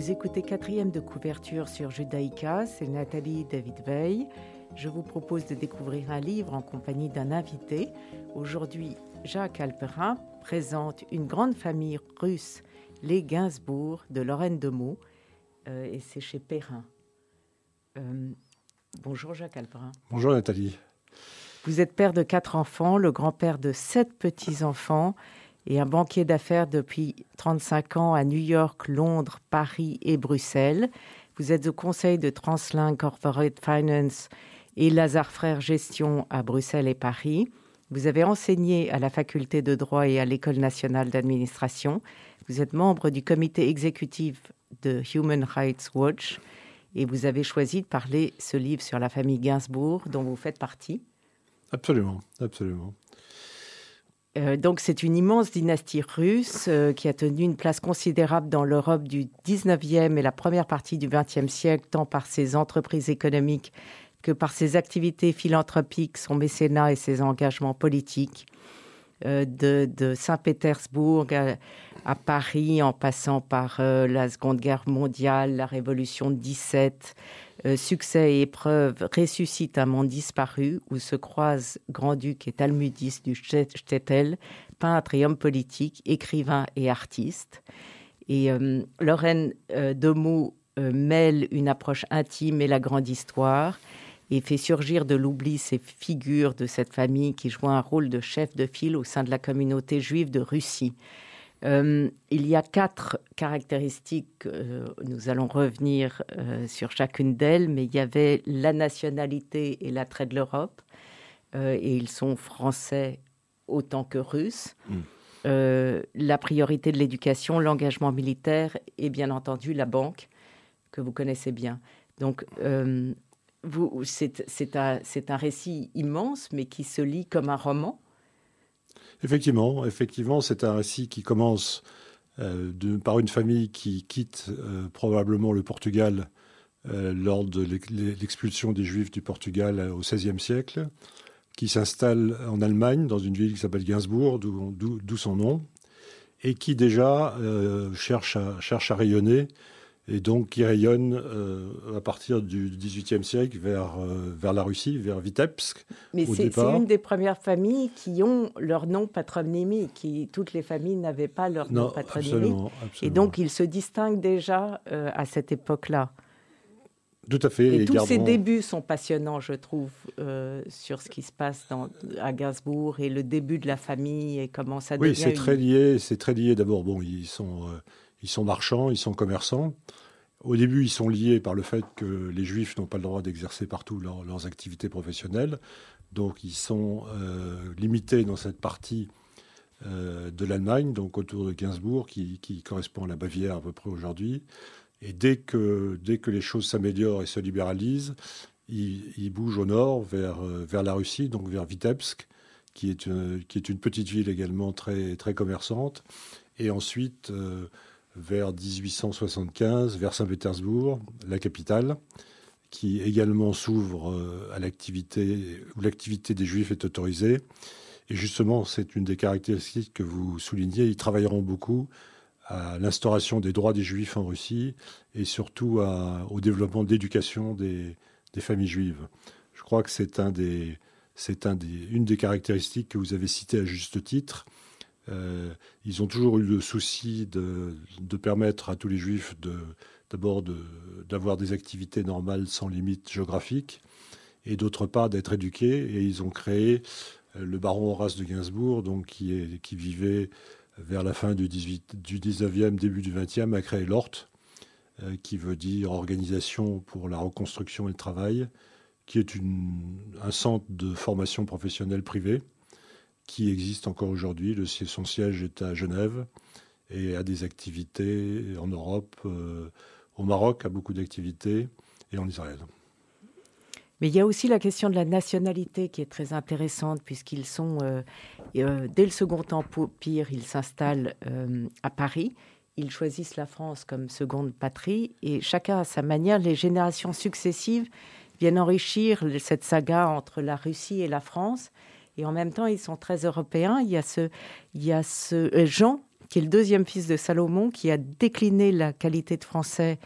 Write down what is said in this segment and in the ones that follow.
Vous écoutez quatrième de couverture sur Judaïka, c'est Nathalie David Veil. Je vous propose de découvrir un livre en compagnie d'un invité. Aujourd'hui, Jacques Alperin présente une grande famille russe, les Gainsbourg de Lorraine de Meaux, euh, et c'est chez Perrin. Euh, bonjour Jacques Alperin. Bonjour Nathalie. Vous êtes père de quatre enfants, le grand-père de sept petits-enfants et un banquier d'affaires depuis 35 ans à New York, Londres, Paris et Bruxelles. Vous êtes au conseil de Translink Corporate Finance et Lazare Frères Gestion à Bruxelles et Paris. Vous avez enseigné à la faculté de droit et à l'école nationale d'administration. Vous êtes membre du comité exécutif de Human Rights Watch et vous avez choisi de parler ce livre sur la famille Gainsbourg dont vous faites partie. Absolument, absolument. Euh, donc c'est une immense dynastie russe euh, qui a tenu une place considérable dans l'Europe du 19e et la première partie du 20e siècle, tant par ses entreprises économiques que par ses activités philanthropiques, son mécénat et ses engagements politiques. Euh, de, Saint-Pétersbourg à, Paris, en passant par la Seconde Guerre mondiale, la Révolution de 17, euh, succès et épreuves ressuscite un monde disparu où se croisent Grand-Duc et Talmudis du Stettel, peintre et homme politique, écrivain et artiste. Et euh, Lorraine euh, Demeaux mêle une approche intime et la grande histoire et fait surgir de l'oubli ces figures de cette famille qui joue un rôle de chef de file au sein de la communauté juive de Russie. Euh, il y a quatre caractéristiques, euh, nous allons revenir euh, sur chacune d'elles, mais il y avait la nationalité et l'attrait de l'Europe, et ils sont français autant que russes. Mm. la priorité de l'éducation, l'engagement militaire et bien entendu la banque, que vous connaissez bien. Donc, c'est un, récit immense, mais qui se lit comme un roman. Effectivement, effectivement, c'est un récit qui commence euh, par une famille qui quitte euh, probablement le Portugal euh, lors de l'expulsion des Juifs du Portugal au XVIe siècle, qui s'installe en Allemagne dans une ville qui s'appelle Gainsbourg, d'où son nom, et qui déjà cherche à rayonner et donc qui rayonne euh, à partir du XVIIIe siècle vers, euh, vers la Russie, vers Vitebsk. Mais c'est une des premières familles qui ont leur nom patronymique. Qui, toutes les familles n'avaient pas leur nom patronymique. Et donc ils se distinguent déjà euh, à cette époque-là. Tout à fait. Et, tous ces débuts sont passionnants, je trouve, sur ce qui se passe dans, à Gainsbourg et le début de la famille et comment ça devient. Oui, c'est très lié. C'est très lié. D'abord, bon, ils sont ils sont marchands, ils sont commerçants. Au début, ils sont liés par le fait que les juifs n'ont pas le droit d'exercer partout leurs activités professionnelles. Donc, ils sont euh, limités dans cette partie euh, de l'Allemagne, donc autour de Gainsbourg, qui, correspond à la Bavière à peu près aujourd'hui. Et dès que, dès que les choses s'améliorent et se libéralisent, ils, bougent au nord vers, euh, vers la Russie, donc vers Vitebsk, qui est, une, qui est une petite ville également très, très commerçante. Et ensuite, vers 1875, vers Saint-Pétersbourg, la capitale, qui également s'ouvre euh, à l'activité, où l'activité des Juifs est autorisée. Et justement, c'est une des caractéristiques que vous soulignez. Ils travailleront beaucoup à l'instauration des droits des Juifs en Russie et surtout au développement de l'éducation des, familles juives. Je crois que c'est une des caractéristiques que vous avez citées à juste titre. Euh, ils ont toujours eu le souci de, permettre à tous les juifs d'abord d'avoir des activités normales sans limite géographique et d'autre part d'être éduqués. Et ils ont créé euh, le baron Horace de Gainsbourg, donc qui, vivait vers la fin du, 18, du 19e, début du 20e, a créé l'ORT, euh, qui veut dire Organisation pour la reconstruction et le travail, qui est un centre de formation professionnelle privée qui existe encore aujourd'hui. son siège est à Genève et a des activités en Europe, euh, au Maroc a beaucoup d'activités et en Israël. Mais il y a aussi la question de la nationalité qui est très intéressante, puisqu'ils sont, euh, euh, dès le Second Empire, ils s'installent à Paris. Ils choisissent la France comme seconde patrie, et chacun à sa manière, les générations successives viennent enrichir cette saga entre la Russie et la France. Et en même temps, ils sont très européens. Il y a ce, il y a ce Jean, qui est le deuxième fils de Salomon, qui a décliné la qualité de français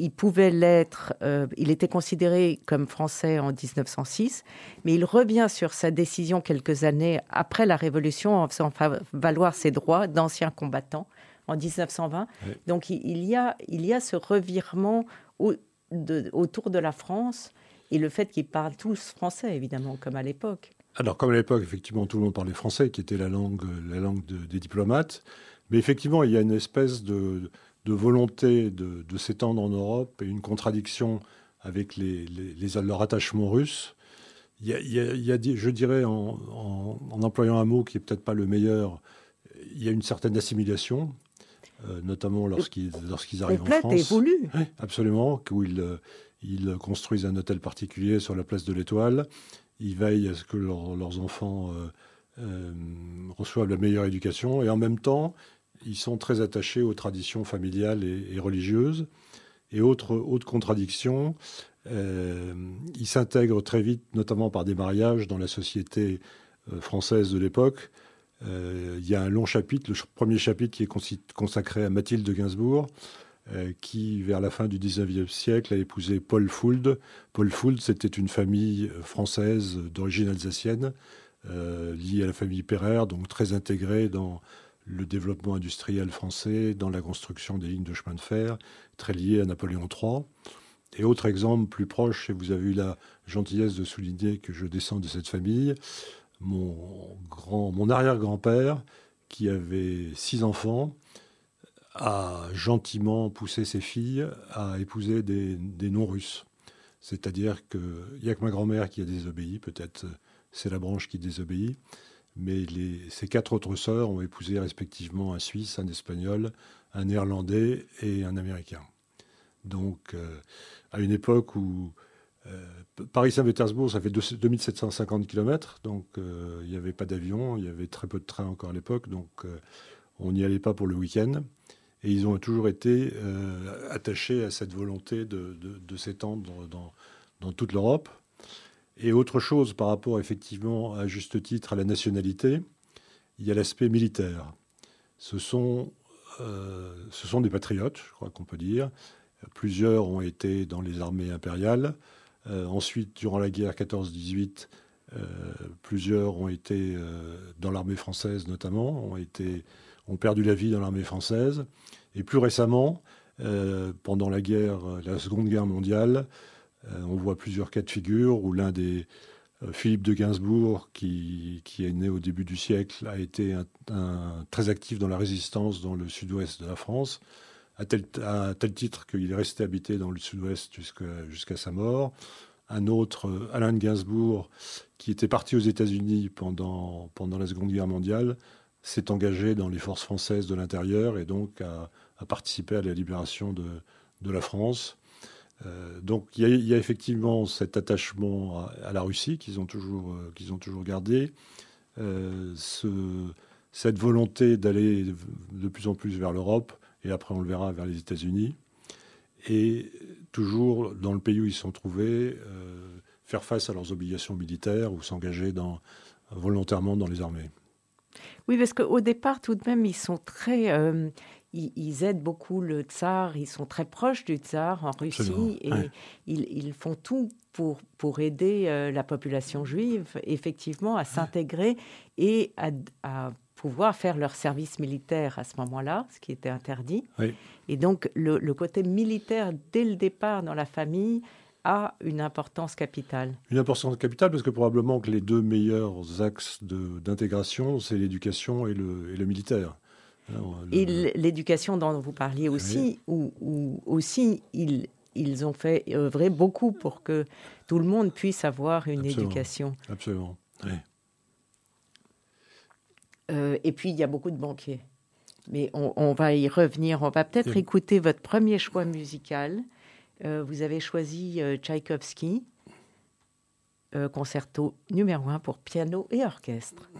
il pouvait l'être, euh, il était considéré comme français en 1906, mais il revient sur sa décision quelques années après la Révolution en faisant valoir ses droits d'ancien combattant en 1920. Donc il y, a, il y a ce revirement autour de la France et le fait qu'ils parlent tous français, évidemment, comme à l'époque. Alors, comme à l'époque, effectivement, tout le monde parlait français, qui était la langue, la langue des diplomates. Mais effectivement, il y a une espèce de, de volonté de, s'étendre en Europe et une contradiction avec les, leur attachement russe. Il y a, je dirais, en, employant un mot qui est peut-être pas le meilleur, il y a une certaine assimilation, euh, notamment lorsqu'ils arrivent en France. évolue. Oui, absolument, où ils, ils, construisent un hôtel particulier sur la place de l'Étoile. Ils veillent à ce que leurs enfants euh, euh, reçoivent la meilleure éducation et en même temps, ils sont très attachés aux traditions familiales et, religieuses. Et autre, autre contradiction, euh, ils s'intègrent très vite, notamment par des mariages, dans la société française de l'époque. Il y a un long chapitre, le premier chapitre qui est consacré à Mathilde de Gainsbourg, qui, vers la fin du 19e siècle, a épousé Paul Fould. Paul Fould, c'était une famille française d'origine alsacienne, liée à la famille Pereire, donc très intégrée dans le développement industriel français dans la construction des lignes de chemin de fer, très lié à Napoléon III. Et autre exemple plus proche, et vous avez eu la gentillesse de souligner que je descends de cette famille, mon, mon arrière-grand-père, qui avait six enfants, a gentiment poussé ses filles à épouser des, non-russes. C'est-à-dire qu'il n'y a que ma grand-mère qui a désobéi, peut-être c'est la branche qui désobéit, mais les, ses quatre autres sœurs ont épousé respectivement un Suisse, un Espagnol, un Néerlandais et un Américain. Donc, euh, à une époque où euh, Paris-Saint-Pétersbourg, ça fait 2750 km, donc euh, il n'y avait pas d'avion, il y avait très peu de trains encore à l'époque, donc on n'y allait pas pour le week-end. Et ils ont toujours été attachés à cette volonté de, s'étendre dans, toute l'Europe. Et autre chose par rapport effectivement à juste titre à la nationalité, il y a l'aspect militaire. Ce sont, euh, des patriotes, je crois qu'on peut dire. Plusieurs ont été dans les armées impériales. Euh, ensuite, durant la guerre 14-18, euh, plusieurs ont été dans l'armée française notamment, ont, été, ont perdu la vie dans l'armée française. Et plus récemment, pendant la guerre, la Seconde Guerre mondiale, euh, on voit plusieurs cas de figure où l'un des euh, Philippe de Gainsbourg, qui, est né au début du siècle, a été très actif dans la résistance dans le sud-ouest de la France, à tel, titre qu'il est resté habité dans le sud-ouest jusqu'à sa mort. Un autre, euh, Alain de Gainsbourg, qui était parti aux États-Unis pendant, la Seconde Guerre mondiale, s'est engagé dans les forces françaises de l'intérieur et donc a, participé à la libération de la France. Euh, donc il y, a effectivement cet attachement à, la Russie qu'ils ont toujours, euh, gardé, euh, cette volonté d'aller de plus en plus vers l'Europe, et après on le verra vers les États-Unis, et toujours dans le pays où ils sont trouvés, faire face à leurs obligations militaires ou s'engager volontairement dans les armées. Oui, parce qu'au départ, tout de même, ils sont très, ils, aident beaucoup le tsar, ils sont très proches du tsar en Russie et ils, font tout pour, pour aider euh, la population juive effectivement à s'intégrer et à, pouvoir faire leur service militaire à ce moment-là, ce qui était interdit. Et donc le, côté militaire dès le départ dans la famille a une importance capitale. Une importance capitale parce que probablement que les deux meilleurs axes d'intégration, c'est l'éducation et le, et le militaire. Et l'éducation dont vous parliez aussi, où, aussi ils, ils ont fait œuvrer beaucoup pour que tout le monde puisse avoir une éducation. Absolument. Euh, et puis, il y a beaucoup de banquiers. Mais on, va y revenir. On va peut-être écouter votre premier choix musical. Vous avez choisi Tchaïkovski, concerto numéro 1 pour piano et orchestre.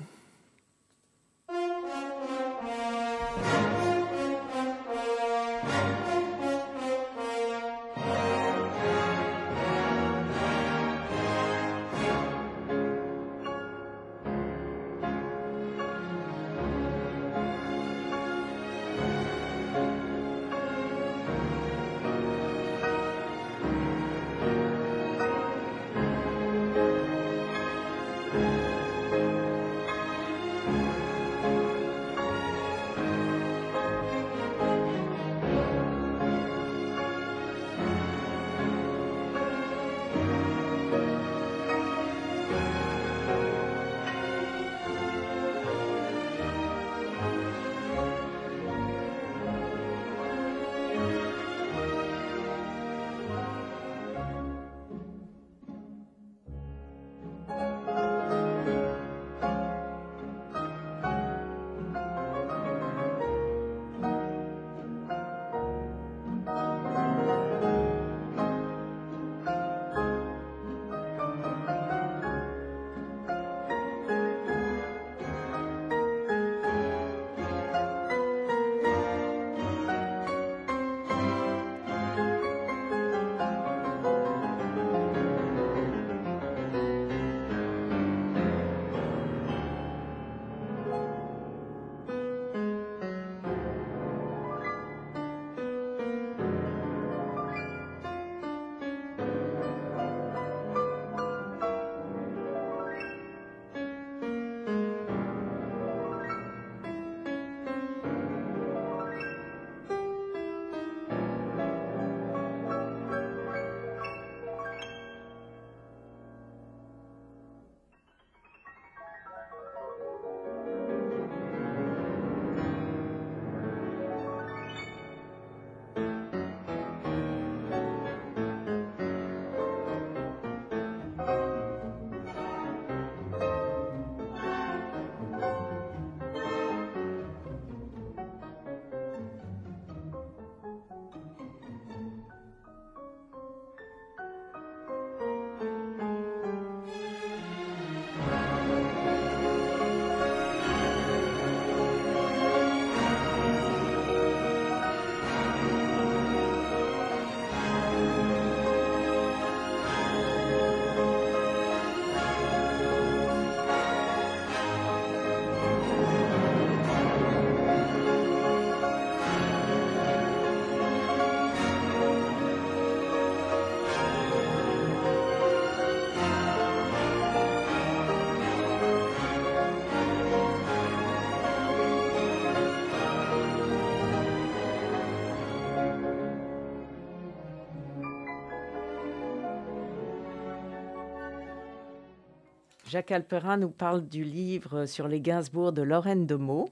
Jacques Alperin nous parle du livre sur les Gainsbourg de Lorraine de Meaux.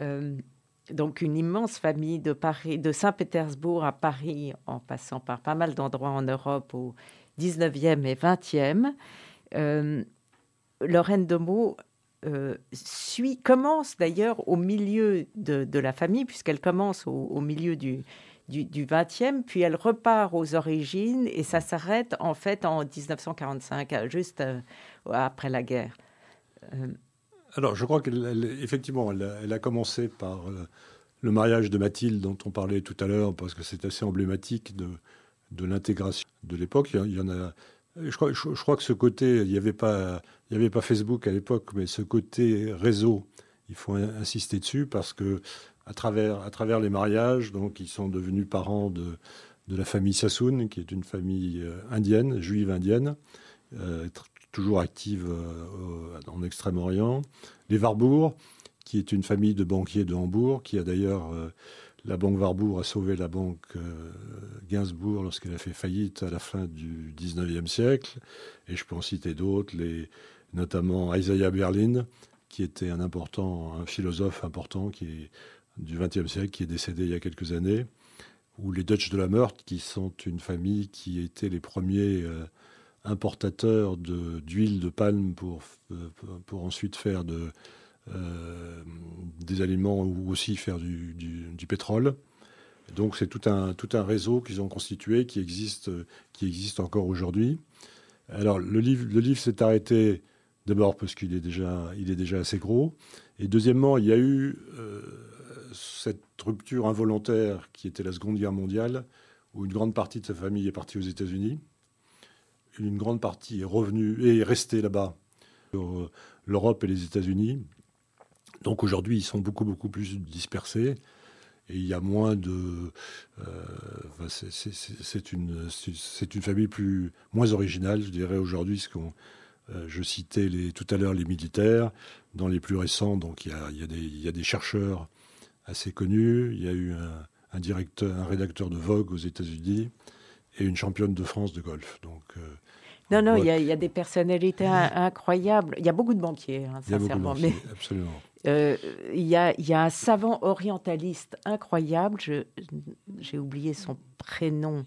Euh, donc une immense famille de Saint-Pétersbourg à Paris, en passant par pas mal d'endroits en Europe au 19e et 20e. Euh, Lorraine de Meaux euh, suit, commence d'ailleurs au milieu de, la famille, puisqu'elle commence au, milieu du, du, du 20e, puis elle repart aux origines et ça s'arrête en fait en 1945, juste après la guerre euh, Alors, je crois qu'effectivement, elle, elle, a commencé par euh, le mariage de Mathilde, dont on parlait tout à l'heure, parce que c'est assez emblématique de, de l'intégration de l'époque. Il, y en a. Je crois, je, crois que ce côté, il n'y avait, avait pas Facebook à l'époque, mais ce côté réseau, il faut insister dessus parce que à travers, à travers les mariages, donc ils sont devenus parents de, de la famille Sassoon, qui est une famille euh, indienne, juive indienne, toujours active euh, en Extrême-Orient. Les Warburg, qui est une famille de banquiers de Hambourg, qui a d'ailleurs, euh, la banque Warburg a sauvé la banque euh, Gainsbourg lorsqu'elle a fait faillite à la fin du 19e siècle. Et je peux en citer d'autres, notamment Isaiah Berlin, qui était un important, un philosophe important qui est, du XXe siècle, qui est décédé il y a quelques années, ou les Dutch de la Meurthe, qui sont une famille qui était les premiers importateur d'huile de, palme pour, euh, pour ensuite faire euh, des aliments ou aussi faire du, du, pétrole. Donc c'est tout un, tout un réseau qu'ils ont constitué qui existe, qui existe encore aujourd'hui. Alors le livre, le livre s'est arrêté d'abord parce qu'il est, déjà, est déjà assez gros. Et deuxièmement, il y a eu euh, cette rupture involontaire qui était la Seconde Guerre mondiale, où une grande partie de sa famille est partie aux États-Unis. Une grande partie est revenue et est restée là-bas, l'Europe et les États-Unis. Donc aujourd'hui, ils sont beaucoup, beaucoup plus dispersés. Et il y a moins de. Euh, c'est une, famille plus, moins originale, je dirais, aujourd'hui. Ce qu'on, euh, je citais tout à l'heure les militaires. Dans les plus récents, donc il y a, il y a des, chercheurs assez connus. Il y a eu un, un, directeur, un rédacteur de Vogue aux États-Unis et une championne de France de golf. Donc, euh, non, non, il y, a, il y, a des personnalités incroyables. Il y a beaucoup de banquiers, hein, sincèrement. mais, absolument. Euh, il, y a, il y, a, un savant orientaliste incroyable, j'ai oublié son prénom.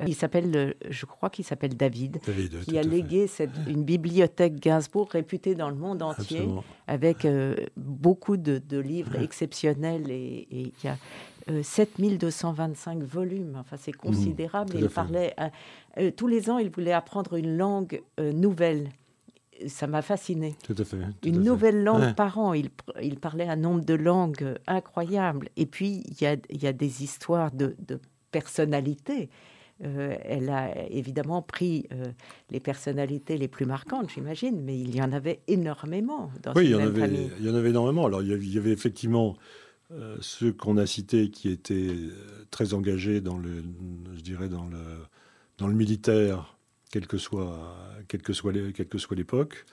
Euh, il s'appelle, je crois qu'il s'appelle David, qui a légué cette, une bibliothèque Gainsbourg réputée dans le monde entier, avec euh, beaucoup de, de livres exceptionnels. Et, et, il y a 7225 volumes, enfin c'est mmh, considérable. il parlait, tous les ans, il voulait apprendre une langue nouvelle ça m'a fasciné. Tout à fait. Une nouvelle langue par an. Il, il, parlait un nombre de langues incroyable. Et puis, il y a, il y a des histoires de, de personnalités. Euh, elle a évidemment pris euh, les personnalités les plus marquantes, j'imagine, mais il y en avait énormément dans oui, il y, en avait, il y en avait énormément. Alors, il y avait, effectivement euh, ceux qu'on a cités qui étaient très engagés dans le, je dirais, dans le, dans le militaire quelle que soit, quelle que soit, quelle que soit l'époque.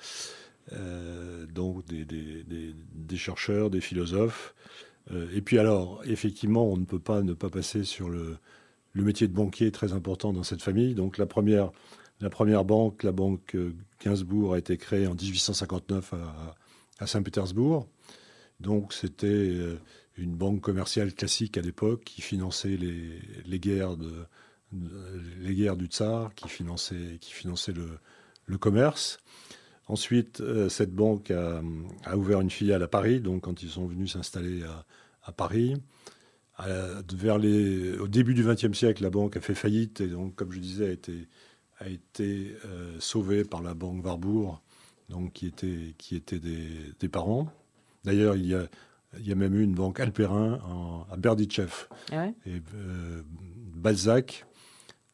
Donc des, des, des, chercheurs, des philosophes. Et puis alors, effectivement, on ne peut pas ne pas passer sur le, le, métier de banquier très important dans cette famille. Donc la première, la première banque, la banque Gainsbourg, a été créée en 1859 à, Saint-Pétersbourg. Donc c'était euh, une banque commerciale classique à l'époque qui finançait les, guerres les guerres du tsar qui finançaient, qui le, commerce. Ensuite, euh, cette banque a, ouvert une filiale à Paris, donc quand ils sont venus s'installer à, Paris. Vers les, au début du XXe siècle, la banque a fait faillite et donc, comme je disais, a été, a été euh, sauvée par la banque Warburg, donc qui était, qui était des, des parents. D'ailleurs, il y a, il y a même eu une banque Alperin à Berditchev. Ah et euh, Balzac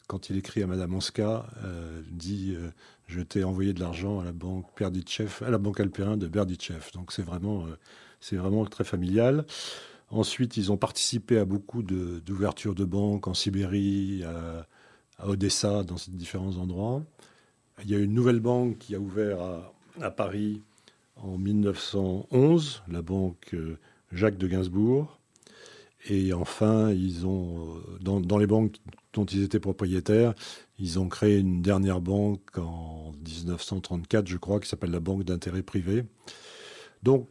quand il écrit à Madame Onska, euh, dit euh, Je t'ai envoyé de l'argent à la banque Berditchev, à la banque Alpérin de Berditchev. Donc c'est vraiment, c'est vraiment très familial. Ensuite, ils ont participé à beaucoup d'ouvertures de, banques en Sibérie, à, Odessa, dans différents endroits. Il y a une nouvelle banque qui a ouvert à, Paris en 1911, la banque Jacques de Gainsbourg. Et enfin, ils ont, dans, dans les banques dont ils étaient propriétaires. Ils ont créé une dernière banque en 1934, je crois, qui s'appelle la Banque d'intérêt privé. Donc,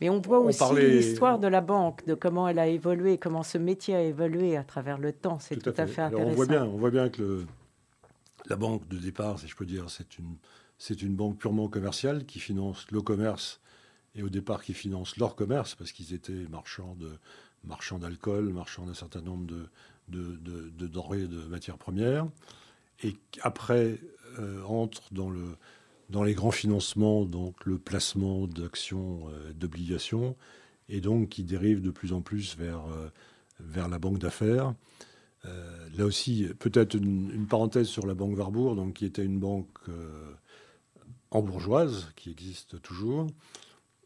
mais on voit aussi l'histoire de la banque, de comment elle a évolué, comment ce métier a évolué à travers le temps. C'est tout, à fait, intéressant. on, voit bien, on voit bien que le, la banque de départ, si je peux dire, c'est une, c'est une banque purement commerciale qui finance le commerce et au départ qui finance leur commerce parce qu'ils étaient marchands de marchands d'alcool, marchands d'un certain nombre de, de, de, denrées, de matières premières, et après euh, entre dans, le, dans les grands financements, donc le placement d'actions, euh, d'obligations, et donc qui dérive de plus en plus vers, euh, la banque d'affaires. là aussi, peut-être une, parenthèse sur la banque Warburg, qui était une banque en bourgeoise, qui existe toujours,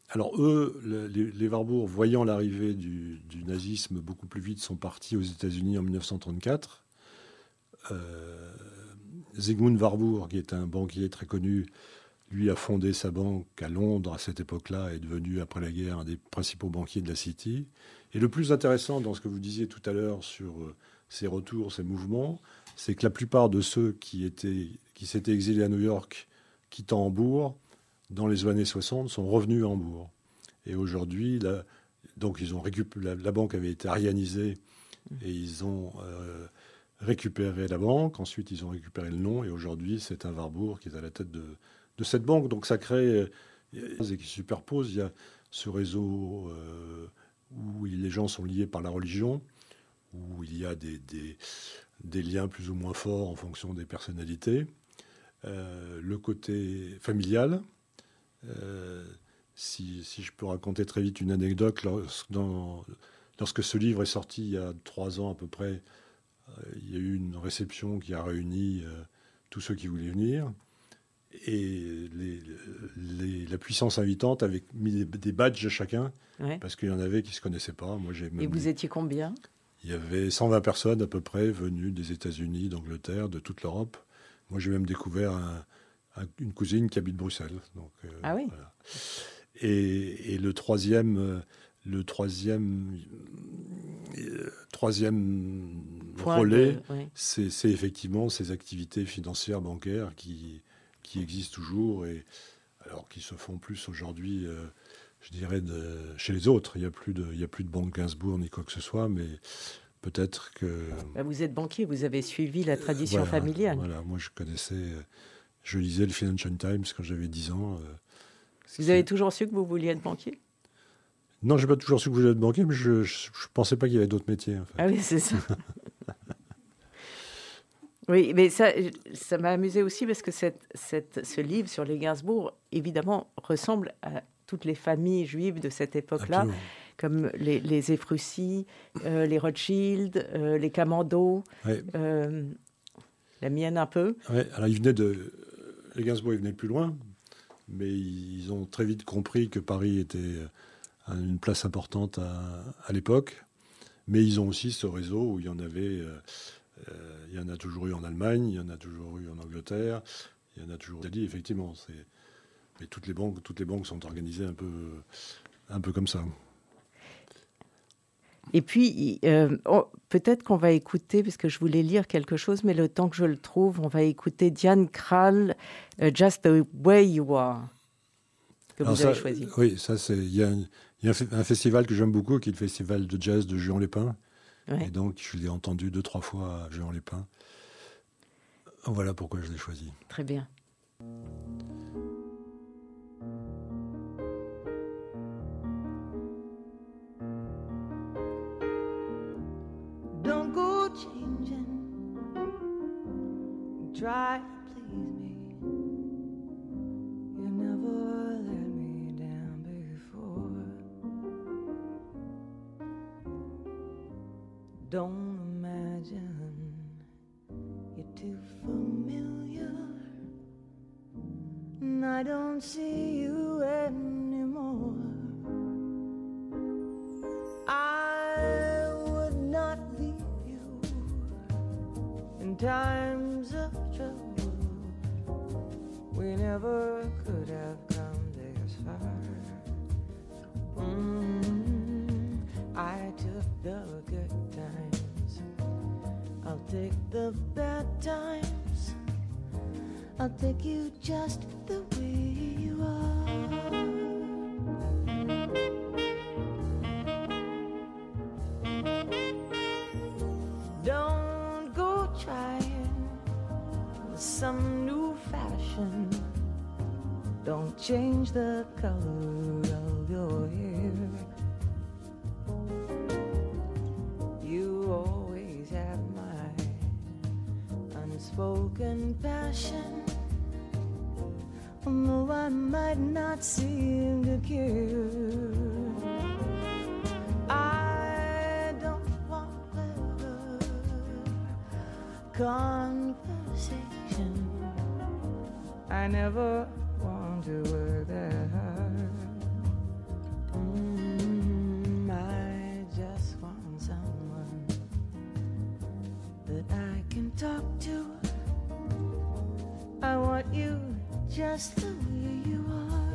alors eux, les, Warburg, voyant l'arrivée du, nazisme beaucoup plus vite, sont partis aux États-Unis en 1934. Euh, Zygmunt Warburg, qui est un banquier très connu, lui a fondé sa banque à Londres à cette époque-là, est devenu après la guerre un des principaux banquiers de la City. Et le plus intéressant dans ce que vous disiez tout à l'heure sur euh, ces retours, ces mouvements, c'est que la plupart de ceux qui, étaient, qui s'étaient exilés à New York, quittant Hambourg, dans les années 60, sont revenus à Hambourg. Et aujourd'hui, donc ils ont la, la, banque avait été arianisée et ils ont euh, récupéré la banque. Ensuite, ils ont récupéré le nom et aujourd'hui, c'est un Warburg qui est à la tête de, de cette banque. Donc ça crée et qui superpose. Il y a ce réseau euh, où les gens sont liés par la religion, où il y a des, liens plus ou moins forts en fonction des personnalités. le côté familial. Si, je peux raconter très vite une anecdote, lorsque ce livre est sorti il y a trois ans à peu près, il y a eu une réception qui a réuni tous ceux qui voulaient venir. Et les, la puissance invitante avait mis des, badges à chacun, parce qu'il y en avait qui ne se connaissaient pas. Moi, j'ai Et vous étiez combien? Il y avait 120 personnes à peu près venues des États-Unis, d'Angleterre, de toute l'Europe. Moi, j'ai même découvert une cousine qui habite Bruxelles. Donc, euh, ah oui et, le troisième, euh, le troisième, euh, troisième relais, c'est effectivement ces activités financières bancaires qui, qui existent toujours et alors qui se font plus aujourd'hui, euh, je dirais, de, chez les autres. Il n'y a, plus de, il y a plus de banque Gainsbourg ni quoi que ce soit, mais peut-être que... Bah, vous êtes banquier, vous avez suivi la tradition familiale. Voilà, moi je connaissais, je lisais le Financial Times quand j'avais 10 ans. vous avez toujours su que vous vouliez être banquier? Non, j'ai pas toujours su que vous vouliez être banquier, mais je ne pensais pas qu'il y avait d'autres métiers. Ah oui, c'est ça. oui, mais ça, ça m'a amusé aussi parce que cette, cette, ce livre sur les Gainsbourg, évidemment, ressemble à toutes les familles juives de cette époque-là, comme les, les euh, les Rothschild, euh, les Camando, euh, la mienne un peu. Alors ils venaient de. Les Gainsbourg, ils venaient plus loin, mais ils ont très vite compris que Paris était une place importante à, l'époque. Mais ils ont aussi ce réseau où il y en avait, euh, euh, il y en a toujours eu en Allemagne, il y en a toujours eu en Angleterre, il y en a toujours en Italie, effectivement. Mais toutes les banques, toutes les banques sont organisées un peu, un peu comme ça. Et puis, euh, oh, peut-être qu'on va écouter, parce que je voulais lire quelque chose, mais le temps que je le trouve, on va écouter Diane Krall, Just the Way You Are, que vous avez choisi. Oui, ça, c'est. Il y y a un, festival que j'aime beaucoup, qui est le festival de jazz de Et donc, je l'ai entendu deux, trois fois à Juan-les-Pins. Voilà pourquoi je l'ai choisi. Très bien. Don't go changing. Try Don't imagine you're too familiar. And I don't see you anymore. Take the bad times. I'll take you just the way you are. Don't go trying some new fashion. Don't change the color passion. Although I might not seem to care, I don't want clever conversation. I never want to work that hard. I just want someone that I can talk to I want you just the way you are.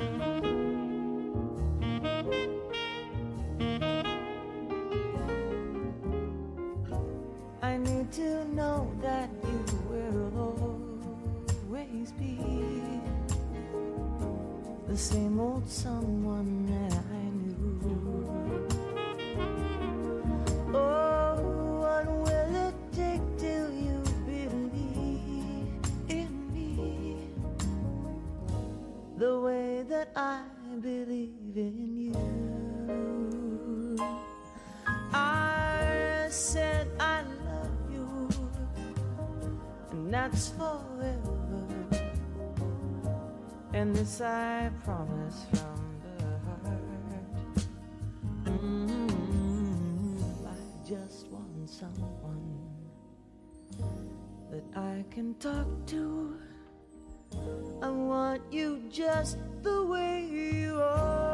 I need to know that you will always be the same old someone that that I believe in you. I said I love you, and that's forever. And this I promise from the heart. Mm-hmm. I just want someone that I can talk to. I want you just the way you are.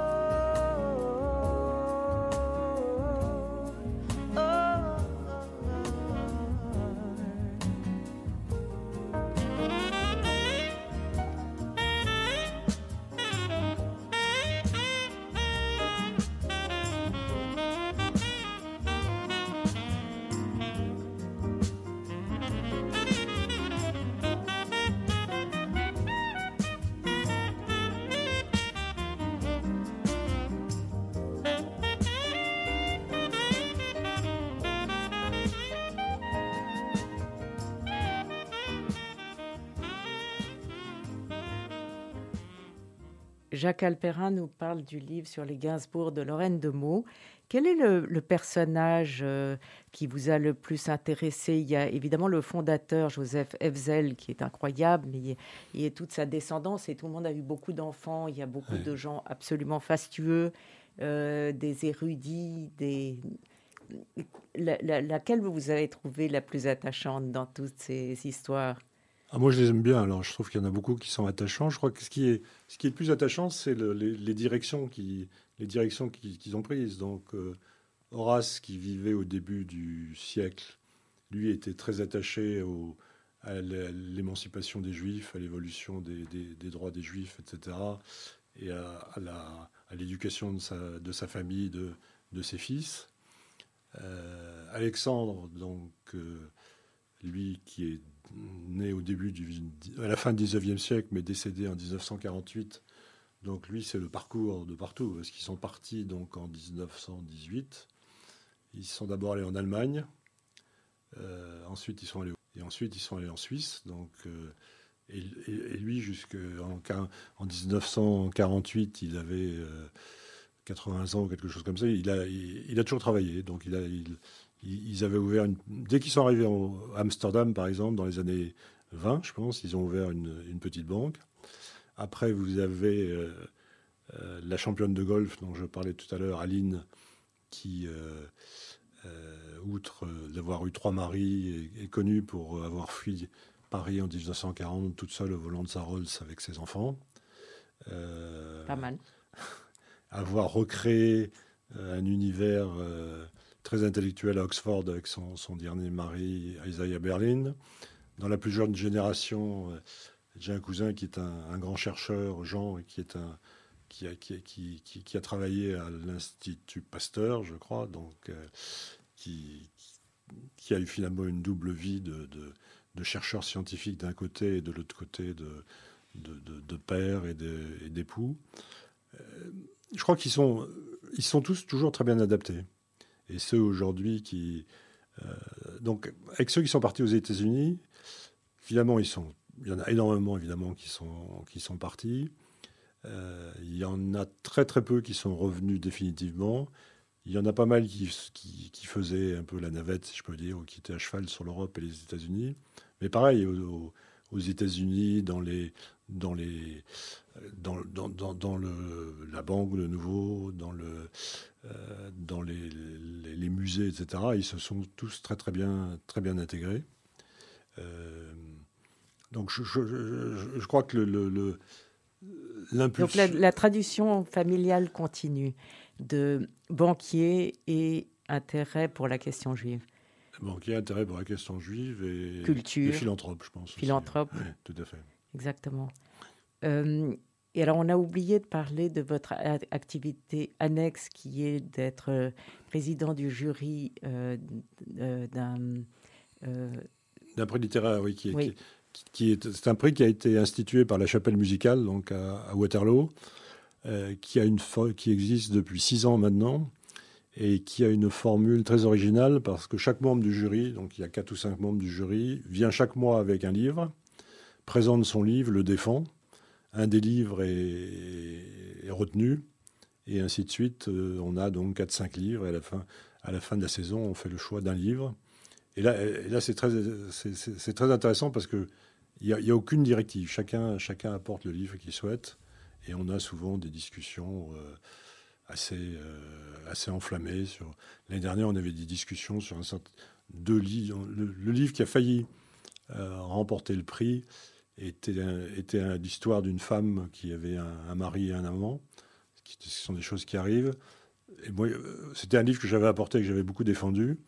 Jacques Alperin nous parle du livre sur les Gainsbourg de Lorraine de Meaux. Quel est le, personnage euh, qui vous a le plus intéressé? Il y a évidemment le fondateur, Joseph Hefzel, qui est incroyable, mais il y a, toute sa descendance et tout le monde a eu beaucoup d'enfants. Il y a beaucoup de gens absolument fastueux, euh, des érudits, des... laquelle vous avez trouvé la plus attachante dans toutes ces histoires? Ah, moi, je les aime bien. Alors, je trouve qu'il y en a beaucoup qui sont attachants. Je crois que ce qui est, ce qui est le plus attachant, c'est les, directions qu'ils ont prises. Donc, euh, Horace, qui vivait au début du siècle, lui était très attaché à l'émancipation des Juifs, à l'évolution des, droits des Juifs, etc., et à, l'éducation de sa, famille, de, de ses fils. Euh, Alexandre, donc, euh, lui qui est né au début du, à la fin du 19e siècle, mais décédé en 1948. Donc lui, c'est le parcours de partout, parce qu'ils sont partis donc en 1918. Ils sont d'abord allés en Allemagne, euh, ensuite ils sont allés et ensuite ils sont allés en Suisse. Donc euh, et, lui, jusqu'en en 1948, il avait 80 euh, ans ou quelque chose comme ça. Il a, toujours travaillé, donc il a, ils avaient ouvert une... Dès qu'ils sont arrivés à Amsterdam, par exemple, dans les années 20, je pense, ils ont ouvert une, petite banque. Après, vous avez euh, euh, la championne de golf dont je parlais tout à l'heure, Aline, qui, euh, outre d'avoir eu trois maris, est, connue pour avoir fui Paris en 1940 toute seule au volant de sa Rolls avec ses enfants. Pas mal. avoir recréé un univers très intellectuel à Oxford avec son, dernier mari, Isaiah Berlin. Dans la plus jeune génération, euh, j'ai un cousin qui est un, grand chercheur, Jean, qui, a, travaillé à l'Institut Pasteur, je crois, donc euh, qui, a eu finalement une double vie de, chercheur scientifique d'un côté et de l'autre côté de, de, père et d'époux. Euh, je crois qu'ils sont, ils sont tous toujours très bien adaptés et ceux aujourd'hui qui. Euh, donc, avec ceux qui sont partis aux États-Unis, finalement, ils sont, il y en a énormément, évidemment, qui sont, qui sont partis. Euh, il y en a très, très peu qui sont revenus définitivement. Il y en a pas mal qui, qui, faisaient un peu la navette, si je peux dire, ou qui étaient à cheval sur l'Europe et les États-Unis. Mais pareil, aux, États-Unis, dans les, dans les, dans, dans, dans, dans le, la banque de nouveau, dans le, euh, dans les, les, musées, etc. Ils se sont tous très très bien, très bien intégrés. Euh, donc je, je, je, crois que le, le, Donc la, la, tradition familiale continue de banquier et intérêt pour la question juive. Banquier, intérêt pour la question juive et, Culture. philanthrope, je pense. Philanthrope. Oui, tout à fait. Exactement. Euh, et alors, on a oublié de parler de votre activité annexe qui est d'être euh, président du jury euh, euh, d'un. d'un prix littéraire, oui, qui, Qui, est, c'est un prix qui a été institué par la Chapelle musicale, donc à, Waterloo, qui, a une qui existe depuis six ans maintenant, et qui a une formule très originale parce que chaque membre du jury, donc il y a quatre ou cinq membres du jury, vient chaque mois avec un livre, présente son livre, le défend un des livres est, retenu, et ainsi de suite. Euh, on a donc 4-5 livres, et à la, fin, à la fin de la saison, on fait le choix d'un livre. Et là, là c'est très, c'est très intéressant parce que il n'y a, aucune directive. Chacun, chacun apporte le livre qu'il souhaite. Et on a souvent des discussions assez, assez enflammées. Sur... L'année dernière, on avait des discussions sur un certain... Deux livres. Le, livre qui a failli remporter le prix était, était l'histoire d'une femme qui avait un, mari et un amant. Ce sont des choses qui arrivent. Et moi, c'était un livre que j'avais apporté, que j'avais beaucoup défendu.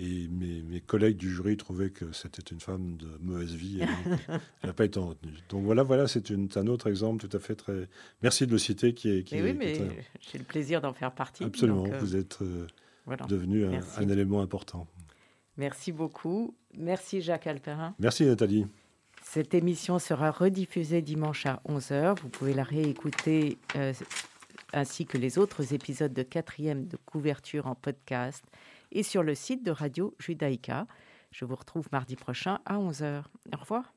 Et mes, collègues du jury trouvaient que c'était une femme de mauvaise vie. Elle n'a pas été retenue. Donc voilà, voilà c'est un autre exemple tout à fait très. Merci de le citer, qui est. Qui oui, mais j'ai le plaisir d'en faire partie. Absolument, euh, vous êtes euh, devenu un, un, élément important. Merci beaucoup. Merci Jacques Alperin. Merci Nathalie. Cette émission sera rediffusée dimanche à 11h. Vous pouvez la réécouter euh, ainsi que les autres épisodes de quatrième de couverture en podcast et sur le site de Radio Judaïka. Je vous retrouve mardi prochain à 11h. Au revoir.